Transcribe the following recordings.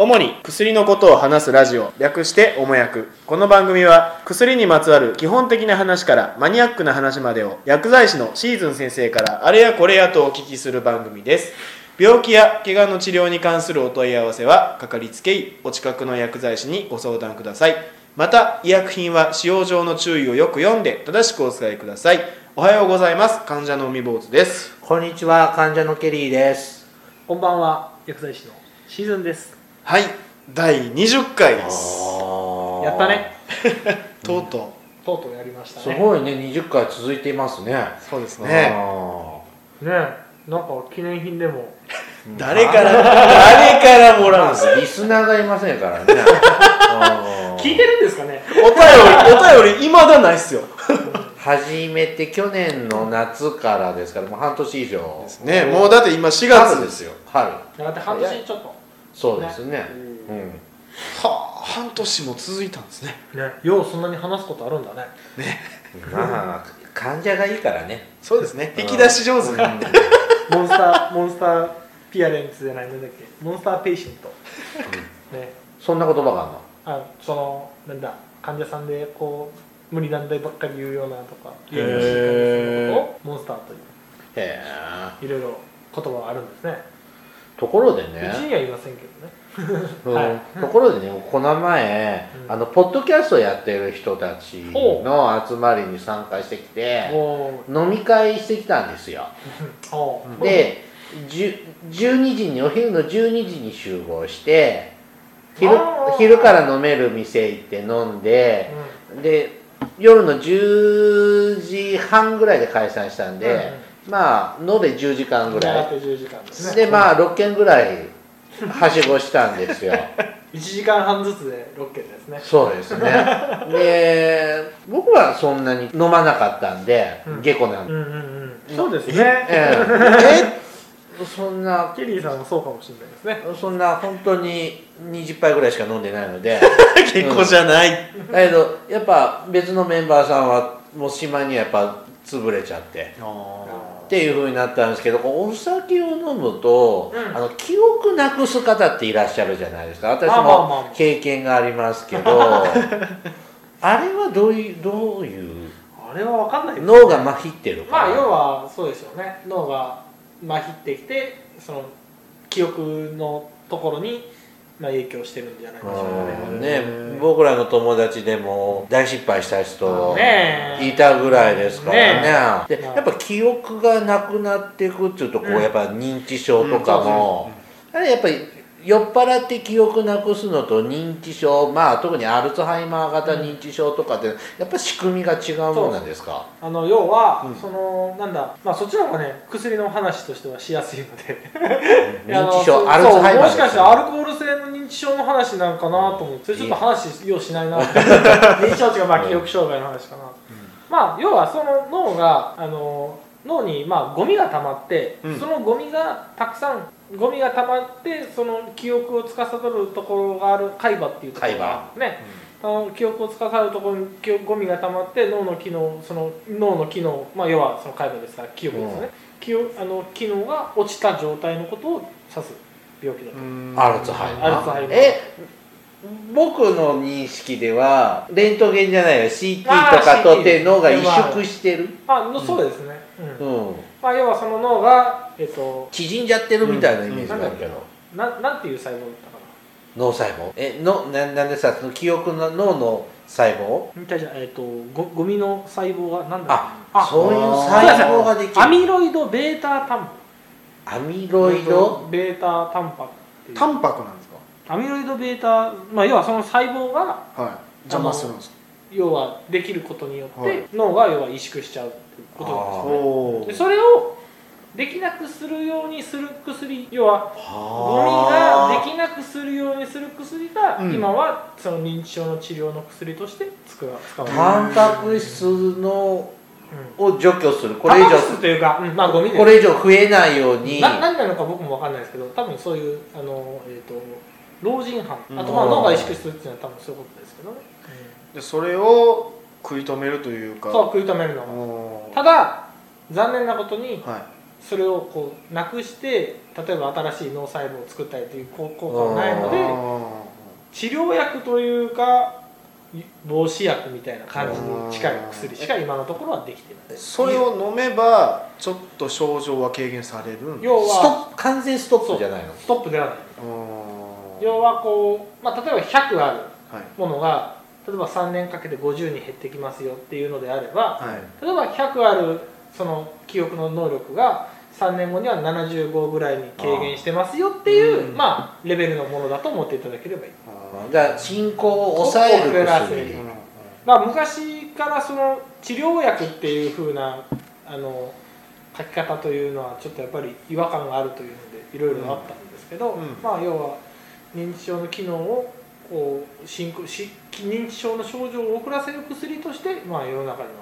主に薬のことを話すラジオ。略しておもやく。この番組は薬にまつわる基本的な話からマニアックな話までを薬剤師のシーズン先生からあれやこれやとお聞きする番組です。病気や怪我の治療に関するお問い合わせはかかりつけ医お近くの薬剤師にご相談ください。また医薬品は使用上の注意をよく読んで正しくお使いください。おはようございます。患者の海坊主です。こんにちは、患者のケリーです。こんばんは。薬剤師のシーズンですはい第20回です。やったね。とうととうとうやりましたすねごいね、20回続いていますね。うそうですね。ね。ねなんか記念品でも。誰から？誰からもらうんです。かリスナーがいませんからね。聞いてるんですかね？お便りお便りいまだないっすよ。始めて去年の夏からですから、もう半年以上。ね。もうだって今4月。でよ春ですすよ。春。だって半年ちょっとそうですね。うん。はあ半年も続いたんですね。ねようそんなに話すことあるんだね。まあ、患者がいいからね。そうですね。引き出し上手にモンスターモンスターピアレンツじゃないなんだっけ？モンスターペイシェント。ね。そんな言葉があるの？あそのなんだ患者さんでこう無理難題ばっかり言うようなとかうことをモンスターという。へえ。いろいろ言葉があるんですねところでうちね。には言いませんけどね。うん。はい。ところでねこの前、うん。あのポッドキャストやってる人たちの集まりに参加してきてお飲み会してきたんですよ。で10 12時にお昼の12時に集合して昼昼から飲める店行って飲んでうで夜の10時半ぐらいで解散したんで、まあ延べ10時間んぐらい。長く10時間ですね。でまあ6軒ぐらいはしごしたんですよ。1時間半ずつで6軒ですね。そうですね。で僕はそんなに飲まなかったんで、うん。下戸なんで、うんうんうん。そうですね。ええ。そんな。ケリーさんもそうかもしれないですね。そんな本当に20杯ぐらいしか飲んでないので。結構じゃない。だけどやっぱ別のメンバーさんはもう島にやっぱ潰れちゃってっていう風になったんですけどお酒を飲むと、うん。あの記憶なくす方っていらっしゃるじゃないですか。私もあ経験がありますけど あれはどういうどういう？あれは分かんないね。脳が麻痺ってるまあ要はそうですよね。脳が麻痺ってきてその記憶のところにまあ影響してるんじゃないでしょうねね。僕らの友達でも大失敗した人いたぐらいですからね。でやっぱ記憶がなくなっていくっていうとこう、うん。やっぱ認知症とかも、あれやっぱり酔っ払って記憶なくすのと認知症まあ特にアルツハイマー型認知症とかってやっぱ仕組みが違うもんなんですか？あの要は、うん。そのなんだまあそっちの方がね薬の話としてはしやすいので。認知症アルツハイマーもしかしたららアルコール性の認知症の話なんかなと思ってそれちょっと話ようしないな 認知症っていうかまあ記憶障害の話かな、まあ要はその脳があの脳にまあゴミが溜まって、うん。そのゴミがたくさんゴミが溜まってその記憶を司るところがある海馬っていうところがね、あの記憶を司るところにゴミが溜まって脳の機能その脳の機能まあ要はその海馬ですから記憶ですよね、記憶あの機能が落ちた状態のことを指す。病気だと、アルツハイマー。アルツハイマー。え僕の認識ではレントゲンじゃないよ。CT とか撮って脳が萎縮してる、あのそうですね、うん。うん、まあ、要はその脳が、えっと、縮んじゃってるみたいなイメージがあるけど、なな。んていう細胞だったか脳細胞。えのななんでさその記憶の脳の細胞？なじゃあじゃあえっとゴゴミの細胞がなんだあそういう細胞ができる。アミロイドベータタンアミロイド？ベータタンパクタンパクなんですアミロイドベータ、まあ、要はその細胞がかはい。邪魔するんですか？要はできることによって、はい。脳が要は萎縮しちゃうっていうことなんですよねそれをできなくするようにする薬要はゴミができなくするようにする薬が、うん。今はその認知症の治療の薬として使われてタンパク質のうん。を除去する。これ以上。というか、うんまあゴミこれ以上増えないように。な何なのか僕も分かんないですけど多分そういうあの、えー、と老人斑。うんあとまあ脳が萎縮するっていうのは多分そういうことですけどね、でそれを食い止めるというか。そう食い止めるのただ残念なことにはい。それをこうなくして例えば新しい脳細胞を作ったりという効果はないので治療薬というか防止薬みたいな感じに近い薬しか今のところはできてない。それを飲めばちょっと症状は軽減されるん要ストッはプ完全ストップじゃないの？ストップではない。うん要はこう、まあ、例えば100あるはい。ものが例えば3年かけて50に減ってきますよっていうのであればはい。例えば100あるその記憶の能力が3年後には75ぐらいに軽減してますよっていううん。まあレベルのものだと思っていただければいい。だから進行を抑えるプラス薬まあ昔からその治療薬っていう風なあの書き方というのはちょっとやっぱり違和感があるというのでいろいろあったんですけど、うん。まあ要は認知症の機能をこう進行し認知症の症状を遅らせる薬として、まあ、世の中には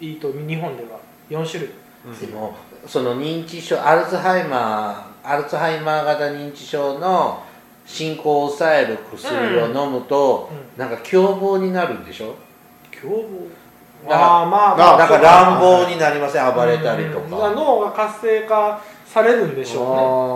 いいと日本では4種類。でもその認知症アルツハイマーアルツハイマー型認知症の進行を抑える薬を飲むと、うなんか凶暴になるんでしょ？凶暴？だからああまあまあだから乱暴になりません？暴れたりとうん。か脳が活性化されるんでしょ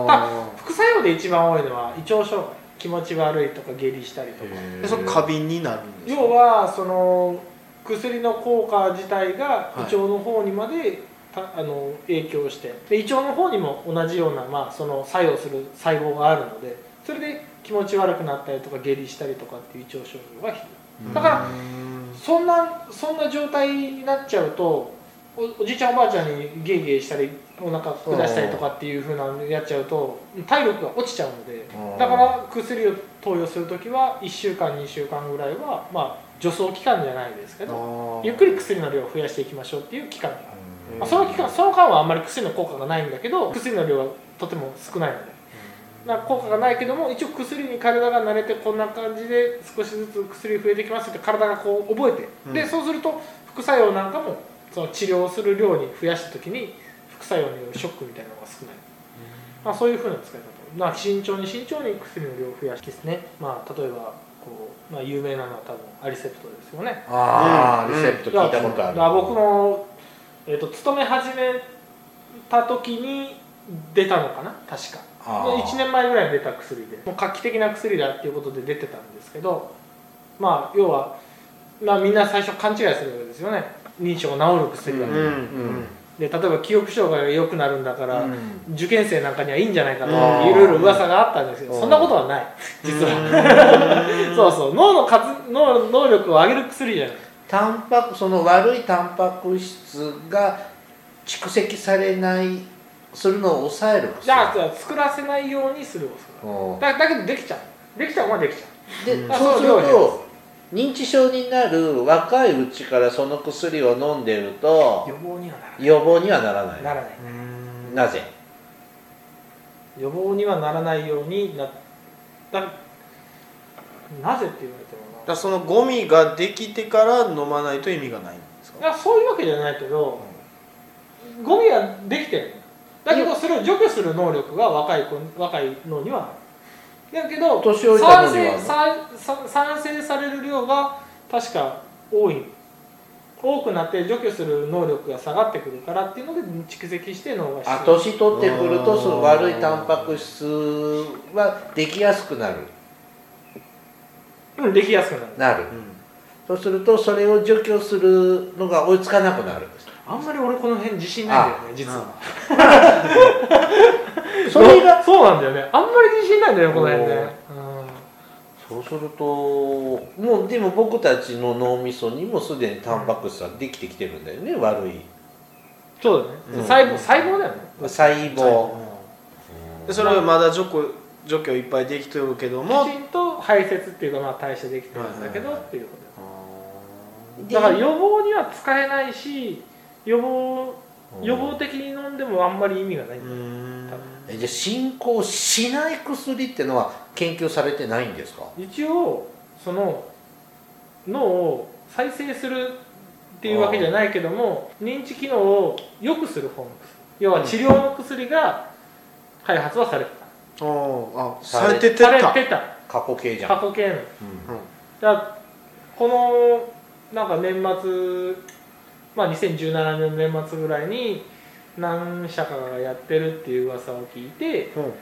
うね。あ副作用で一番多いのは胃腸障害気持ち悪いとか下痢したりとか。それ過敏になるんですか？要はその薬の効果自体がい。胃腸の方にまで、たあの影響してで胃腸の方にも同じような、まあ、その作用する細胞があるのでそれで気持ち悪くなったりとか下痢したりとかっていう胃腸症状がひどい。だからうんそんなそんな状態になっちゃうとおおじいちゃんおばあちゃんにゲーゲーしたりお腹下したりとかっていうふうなのやっちゃうと体力が落ちちゃうのでうんだから薬を投与する時は1週間2週間ぐらいはまあ助走期間じゃないですけどゆっくり薬の量を増やしていきましょうっていう期間。がある、まあ、その期間その間はあんまり薬の効果がないんだけど薬の量はとても少ないので。な効果がないけども一応薬に体が慣れてこんな感じで少しずつ薬増えてきますって体がこう覚えて、うん。でそうすると副作用なんかもその治療する量に増やした時に副作用によるショックみたいなのが少ない、まあ、そういうふうな使い方。まあ慎重に慎重に薬の量を増やしてですね、まあ、例えばこう、まあ、有名なのは多分アリセプトですよね。ああ、うん。リセプト聞いたことある、僕も、えー、と勤め始めた時に出たのかな？確か。あー。1年前ぐらいに出た薬で。もう画期的な薬だっていうことで出てたんですけどまあ要は、まあ、みんな最初勘違いするわけですよね認知症が治る薬だと、うんうん。で例えば記憶障害が良くなるんだから、うん。受験生なんかにはいいんじゃないかとうんいろいろ噂があったんですけど、うん。そんなことはない。実は、そうそう。脳の数脳能力を上げる薬じゃない。タンパクその悪いタンパク質が蓄積されないするのを抑える薬。じゃあ作らせないようにするだだけどできちゃう。できちゃうはできちゃう。で、うんそうすると認知症になる若いうちからその薬を飲んでると予防にはならない。予防にはならない。ならない。うん。なぜ？予防にはならないようになだなぜって言われてもだそのゴミができてから飲まないと意味がないんですか？ないやそういうわけじゃないけど、ゴミはできてる。だけどそれを除去する能力が若い子若いのにはないだけど年老いた産の。にはされる量が確か多い。多くなって除去する能力が下がってくるからっていうので蓄積して脳があ年取ってくるとその悪いタンパク質はできやすくなる。うんできやすくなる。なる。うんそうするとそれを除去するのが追いつかなくなるあんまり俺この辺自信ないんだよね実はそれがそうなんだよね。あんまり自信ないんだよねこの辺ね。そうするともうでも僕たちの脳みそにもすでにタンパク質はできてきてるんだよね悪い。そうだね、うん。細胞細胞だよね。細胞。でそれはまだ除去除去いっぱいできてるけども。きちんと排泄っていうかまあ代謝できてるんだけどっていうこと。でだから予防には使えないし予防予防的に飲んでもあんまり意味がない。んだようんえじゃあ進行しない薬ってのは研究されてないんですか？一応その脳を再生するっていうわけじゃないけども認知機能を良くする方の薬。要は治療の薬が開発はされてああされされててた。たされてた。過去形じゃん。過去形の。うん。だからこのなんか年末まあ2017年の年末ぐらいに何社かがやってるっていう噂を聞いてうん。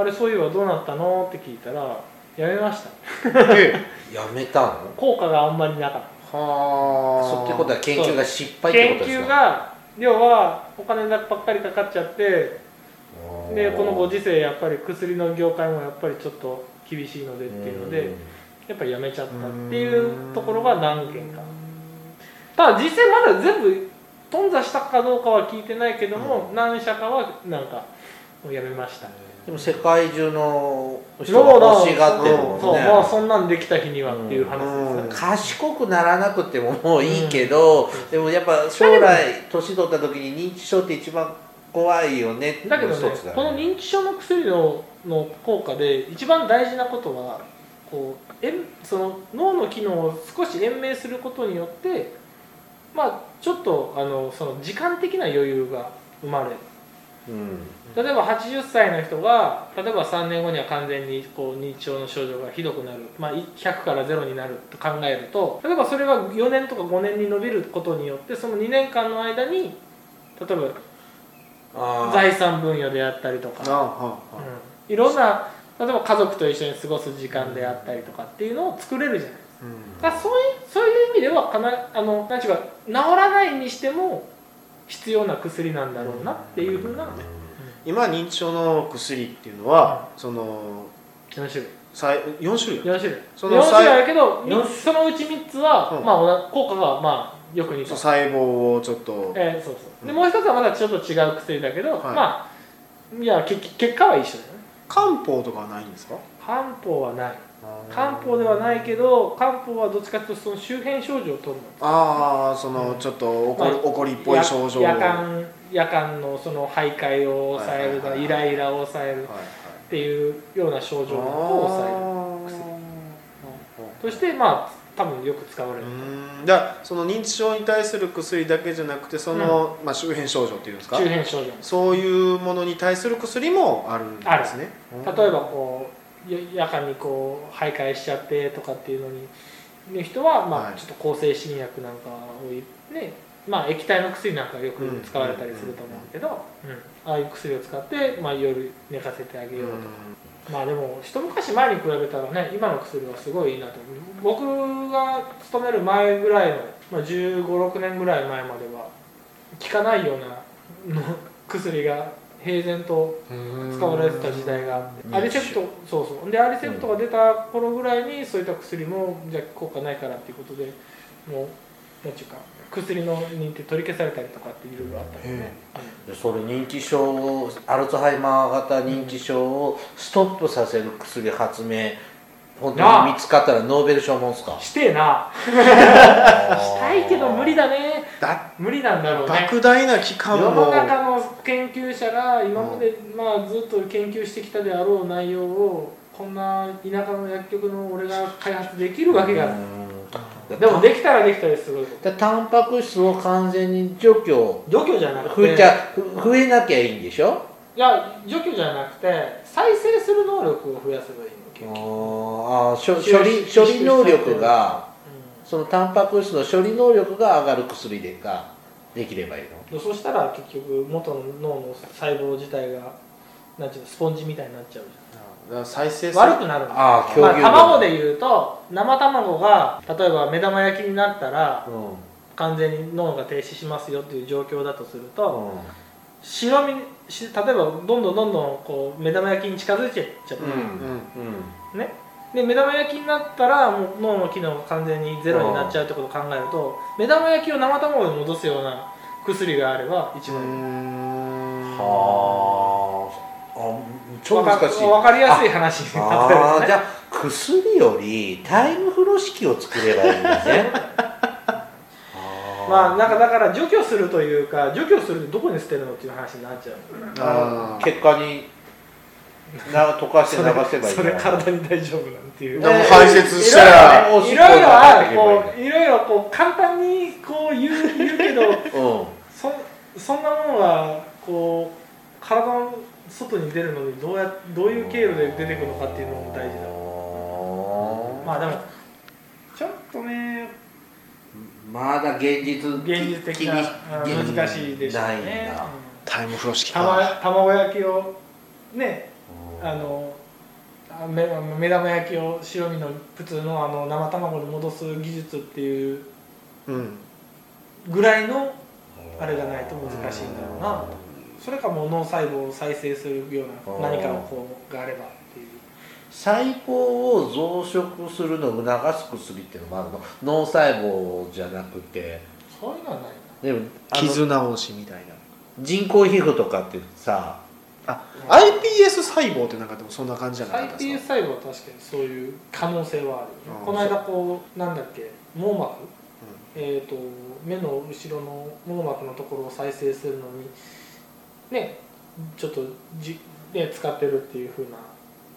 あれそういえばどうなったの？って聞いたらやめました。えやめたの？効果があんまりなかった。はあ。そうってことは研究が失敗って研ことですか？究が要はお金ばっかりかかっちゃってでこのご時世やっぱり薬の業界もやっぱりちょっと厳しいのでっていうのでやっぱりやめちゃったっていうところが何件か。ただ実際まだ全部頓挫したかどうかは聞いてないけども、何社かはなんかやめましたでも世界中の人が欲しがってるもんね。そうまあそんなんできた日にはっていう話ですね、賢くならなくてももういいけど、でもやっぱ将来年取った時に認知症って一番怖いよねってだけどね一つだこの認知症の薬のの効果で一番大事なことはこうえんその脳の機能を少し延命することによってまあちょっとあのその時間的な余裕が生まれる。うん。例えば80歳の人が例えば3年後には完全にこう認知症の症状がひどくなる、まあ、100から0になると考えると例えばそれが4年とか5年に伸びることによってその2年間の間に例えば財産分与であったりとか。うん。いろんな例えば家族と一緒に過ごす時間であったりとかっていうのを作れるじゃない。うんだそういうそういう意味ではかなあのなんていうか治らないにしても必要な薬なんだろうなっていうふうな。今認知症の薬っていうのは、その4種類。さい4種類。4種類。その4種類あるけど四そのうち3つは、うん。まあ効果がまあよく似た細胞をちょっと。えーそうそう。でもう一つはまだちょっと違う薬だけど、はい。まあいやけ結果は一緒だよね。漢方とかはないんですか？漢方はない漢方ではないけど漢方はどっちかというとその周辺症状を取るの。ああそのちょっと怒り,、まあ怒りっぽい症状夜間夜間のその徘徊を抑えるとか、イライラを抑えるっていうような症状を抑えるとしてまあ多分よく使われる、うん。じゃあその認知症に対する薬だけじゃなくてその、まあ、周辺症状っていうんですか？周辺症状。そういうものに対する薬もあるんですね。例えばこうや夜間にこう徘徊しちゃってとかっていうのにの人はまはい。あちょっと抗精神薬なんかをねまあ液体の薬なんかよく使われたりすると思うけど、うん。ああいう薬を使って、まあ、夜寝かせてあげようとか、まあでも一昔前に比べたらね今の薬はすごいいいなと。僕が勤める前ぐらいの、まあ、1 5 6年ぐらい前までは効かないようなの薬が平然と使われてた時代があって。うん。アリセプトそうそう。でアリセプトが出た頃ぐらいにそういった薬もじゃあ効果ないからっていうことでもう何ていうか薬の認定取り消されたりとかっていろいろあったよね、でそれ認知症をアルツハイマー型認知症をストップさせる薬発明本当に見つかったらノーベル賞もんすか？してえな。したいけど無理だねだ無理なんだろうね。莫大な期間世のも中の研究者が今まで、まあ、ずっと研究してきたであろう内容をこんな田舎の薬局の俺が開発できるわけが。でもできたらできたですごいことでタンパク質を完全に除去除去じゃなくふて増えなきゃいいんでしょ？いや除去じゃなくて再生する能力を増やせばいいのあーしょ収処理収処理能力がうそのタンパク質の処理能力が上がる薬でができればいいの？ん、そしたら結局元の脳の細胞自体がなんていうのスポンジみたいになっちゃうだから再生じゃん悪くなるあ、ああ供給卵でいうと生卵が例えば目玉焼きになったらうん。完全に脳が停止しますよっていう状況だとすると、うん。白身し例えばどんどんどんどんこう目玉焼きに近づいてっちゃった、うん。うん。ねで目玉焼きになったらもう脳の機能が完全にゼロになっちゃうってことを考えると目玉焼きを生卵に戻すような薬があれば一う番いい、んはあ。あ超難しい。わかりやすい話に例えある。とねあじゃあ薬よりタイムフロー式を作ればいいんだね。まあなんかだから除去するというか除去するってどこに捨てるのっていう話になっちゃう。あー。結果にな溶かして流せばいいそれ体に大丈夫なんていう。でも排泄したらいろいろいろいろはこういろいろこう簡単にこう言う言うけど うん。そそんなものがこう体の外に出るのにどうやどういう経路で出てくるのかっていうのも大事だ。まあでもちょっとねまだ現実現実的な難しいでしょうねだ。タイム風呂敷たまか卵焼きをねあのあめ目玉焼きを白身の普通のあの生卵に戻す技術っていううん。ぐらいのあれがないと難しいんだろうな。それかもう脳細胞を再生するような何かのこうがあればっていう。細胞を増殖するのを促す薬っていうのもあるの？脳細胞じゃなくて。そういうのはないでもあの傷直しみたいな。人工皮膚とかってさあ iPS 細胞ってなんかでもそんな感じじゃなかなったです iPS か細胞は確かにそういう可能性はある。よねうん。この間こうなんだっけ？網膜、えー、と目の後ろの網膜のところを再生するのにねちょっとじ、ね、使ってるっていうふうな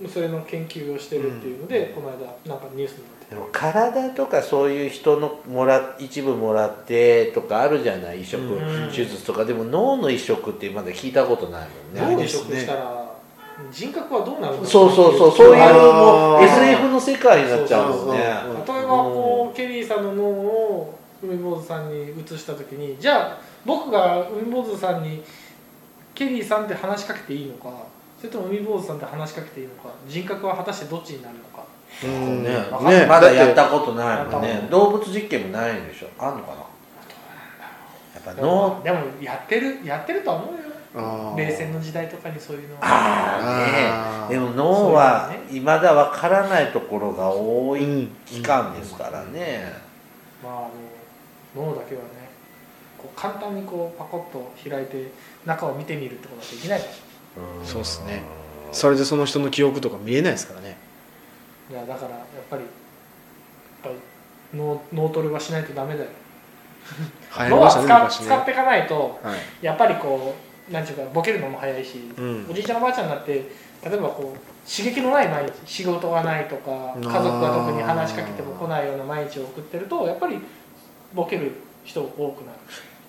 それの研究をしてるっていうので、この間なんかニュースにでも体とかそういう人のもら一部もらってとかあるじゃない移植うん。手術とか。でも脳の移植ってまだ聞いたことないもんね。脳移植したら人格はどうなるそうそうそう。そういうもう SF の世界になっちゃうもんね。例えばこうケリーさんの脳を海坊主さんに移した時にじゃあ僕が海坊主さんにケリーさんって話しかけていいのかそれとも海坊主さんって話しかけていいのか人格は果たしてどっちになるのか。うん。ね。わかんない。まだやっだたことないもんね。動物実験もないんでしょ。あんのかな。やっぱで脳もでもやってるやってるとは思うよ。冷戦の時代とかにそういうのは。ああねでも脳はいうの未だわからないところが多いうん。期間ですからね。まああの脳だけはねこう簡単にこうパコッと開いて中を見てみるってことはできない。からそうっすね。それでその人の記憶とか見えないですからね。いやだからやっぱりやっぱり脳脳トレはしないとダメだよ。脳は使使っていかないとはい。やっぱりこうなんていうかボケるのも早いし、うん。おじいちゃんおばあちゃんになって例えばこう刺激のない毎日仕事がないとか家族が特に話しかけても来ないような毎日を送ってるとやっぱりボケる人多くなる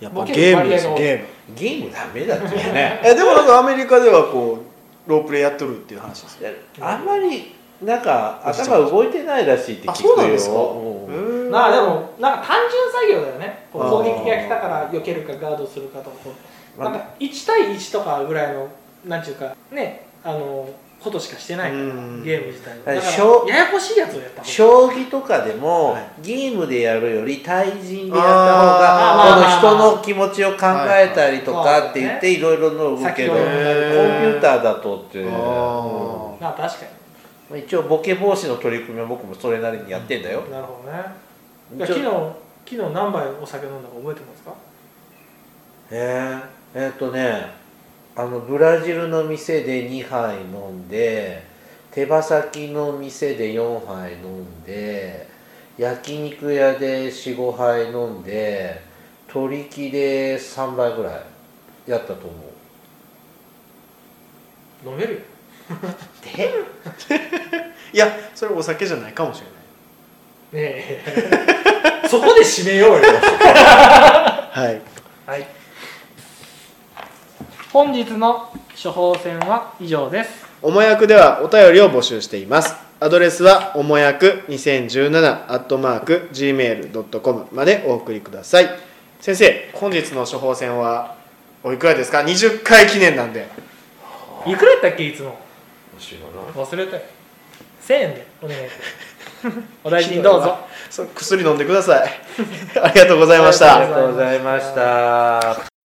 やっぱゲームですゲーム。ゲームダメだってね。えでもなんかアメリカではこうロープレイやっとるっていう話ですよあんまりなんか頭動いてないらしいって聞あくよ。そうなんですか？うん。まあでもなんか単純作業だよね。攻撃が来たから避けるかガードするかとかなんか1対1とかぐらいのなんていうかねあのことしかしてないゲーム自体は。い。だかしょらややこしいやつをやった将棋とかでも、はい。ゲームでやるより対人でやった方がこの人の気持ちを考えたりとはい。かって言ってい。ろいろの動くけど、コンピューターだとって、あうまあ確かまあ一応ボケ防止の取り組みは僕もそれなりにやってんだよ、になるほどね。昨日昨日何杯お酒飲んだか覚えてますか？えー、えーっとねあのブラジルの店で2杯飲んで手羽先の店で4杯飲んで焼肉屋で45杯飲んで鳥木で3杯ぐらいやったと思う。飲めるよ。で いやそれお酒じゃないかもしれない。ねえ。そこで締めようよ。はいはい本日の処方箋は以上です。おもやくではお便りを募集しています。アドレスはおもやく2017アットマーク gmail.com までお送りください。先生本日の処方箋はおいくらですか？20回記念なんで。いくらやったっけいつも？忘れたよ。1000円で。お願いします。お大事にどうぞ。薬飲んでください。ありがとうございました。ありがとうございました